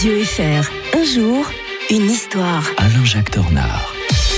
Radio FR. Un jour, une histoire. Alain-Jacques Tornard.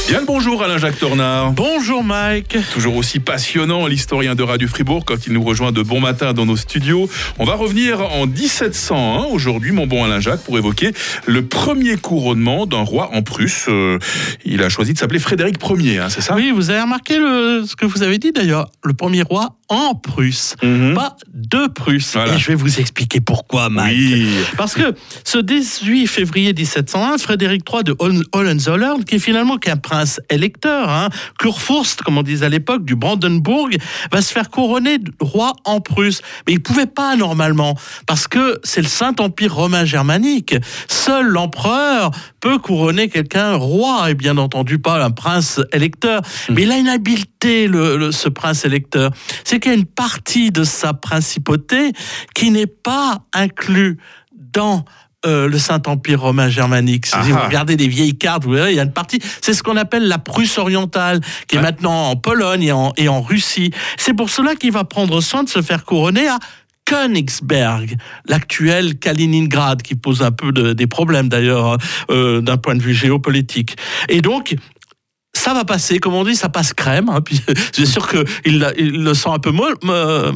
Bien le bonjour Alain-Jacques Tornard. Bonjour Mike. Toujours aussi passionnant, l'historien de Radio Fribourg, quand il nous rejoint de bon matin dans nos studios. On va revenir en 1701, aujourd'hui, mon bon Alain-Jacques, pour évoquer le premier couronnement d'un roi en Prusse. Euh, il a choisi de s'appeler Frédéric Ier, hein, c'est ça? Oui, vous avez remarqué le, ce que vous avez dit d'ailleurs. Le premier roi en Prusse, Mhm. pas de Prusse. Voilà. Et je vais vous expliquer pourquoi, Mike. Oui. Parce que ce 18 février 1701, Frédéric III de Hohen- Hohenzollern, qui est finalement qu'un prince électeur, hein, Kurfürst, comme on disait à l'époque, du Brandenburg, va se faire couronner roi en Prusse. Mais il pouvait pas normalement, parce que c'est le Saint-Empire romain germanique. Seul l'empereur peut couronner quelqu'un roi, et bien entendu pas un prince électeur. Mais il a une habileté, le- le- ce prince électeur. C'est qu'il y a une partie de sa principauté qui n'est pas inclus dans euh, le Saint-Empire romain germanique. Si Ah vous ah. regardez les vieilles cartes, vous verrez, il y a une partie, c'est ce qu'on appelle la Prusse orientale, qui est maintenant en Pologne et en, et en Russie. C'est pour cela qu'il va prendre soin de se faire couronner à Königsberg, l'actuel Kaliningrad, qui pose un peu de- des problèmes d'ailleurs euh, d'un point de vue géopolitique. Et donc, ça va passer, comme on dit, ça passe crème. Hein, puis c'est sûr que il, le sent un peu molle. me-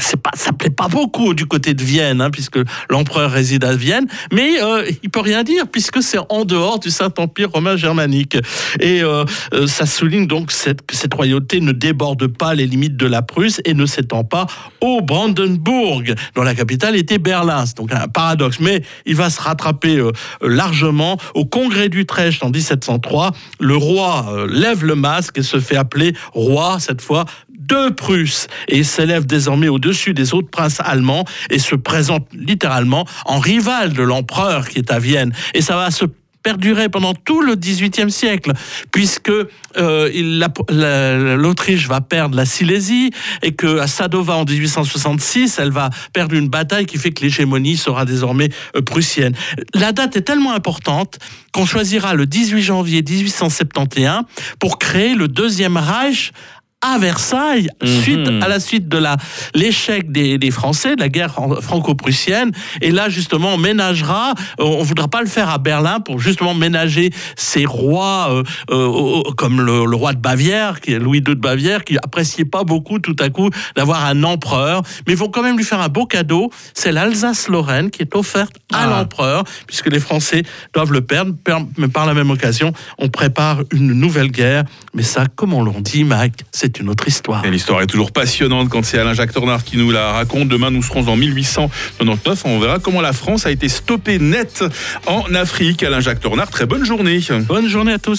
C'est pas, ça plaît pas beaucoup du côté de Vienne, hein, puisque l'empereur réside à Vienne. Mais euh, il peut rien dire puisque c'est en dehors du Saint-Empire romain germanique. Et euh, euh, ça souligne donc cette, que cette royauté ne déborde pas les limites de la Prusse et ne s'étend pas au Brandenburg, dont la capitale était Berlin. C'est donc un paradoxe. Mais il va se rattraper euh, largement au congrès d'Utrecht en 1703. Le roi lève le masque et se fait appeler roi, cette fois, de Prusse. Et s'élève désormais au-dessus des autres princes allemands et se présente littéralement en rival de l'empereur qui est à Vienne. Et ça va se perdurer pendant tout le XVIIIe siècle, puisque euh, l'Autriche va perdre la Silésie et que à Sadova en 1866, elle va perdre une bataille qui fait que l'hégémonie sera désormais euh, prussienne. La date est tellement importante qu'on choisira le 18 janvier 1871 pour créer le deuxième Reich à Versailles, Mhm. suite à la suite de la l'échec des, des Français, de la guerre fran- franco-prussienne. Et là, justement, on ménagera. euh, On voudra pas le faire à Berlin pour justement ménager ces rois euh, euh, comme le, le roi de Bavière, qui est Louis II de Bavière, qui appréciait pas beaucoup tout à coup d'avoir un empereur, mais ils vont quand même lui faire un beau cadeau. C'est l'Alsace-Lorraine qui est offerte à Ah. l'empereur, puisque les Français doivent le perdre. Per- Mais par la même occasion, on prépare une nouvelle guerre. Mais ça, comme on l'on dit, Mike, c'est une autre histoire. Et l'histoire est toujours passionnante quand c'est Alain-Jacques Tornard qui nous la raconte. Demain, nous serons en 1899. On verra comment la France a été stoppée net en Afrique. Alain-Jacques Tornard, très bonne journée. Bonne journée à tous.